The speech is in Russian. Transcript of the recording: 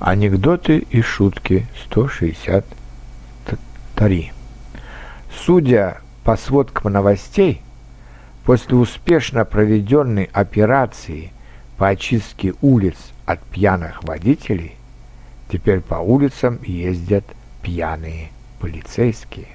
Анекдоты и шутки 163. Судя по сводкам новостей, после успешно проведенной операции по очистке улиц от пьяных водителей, теперь по улицам ездят пьяные полицейские.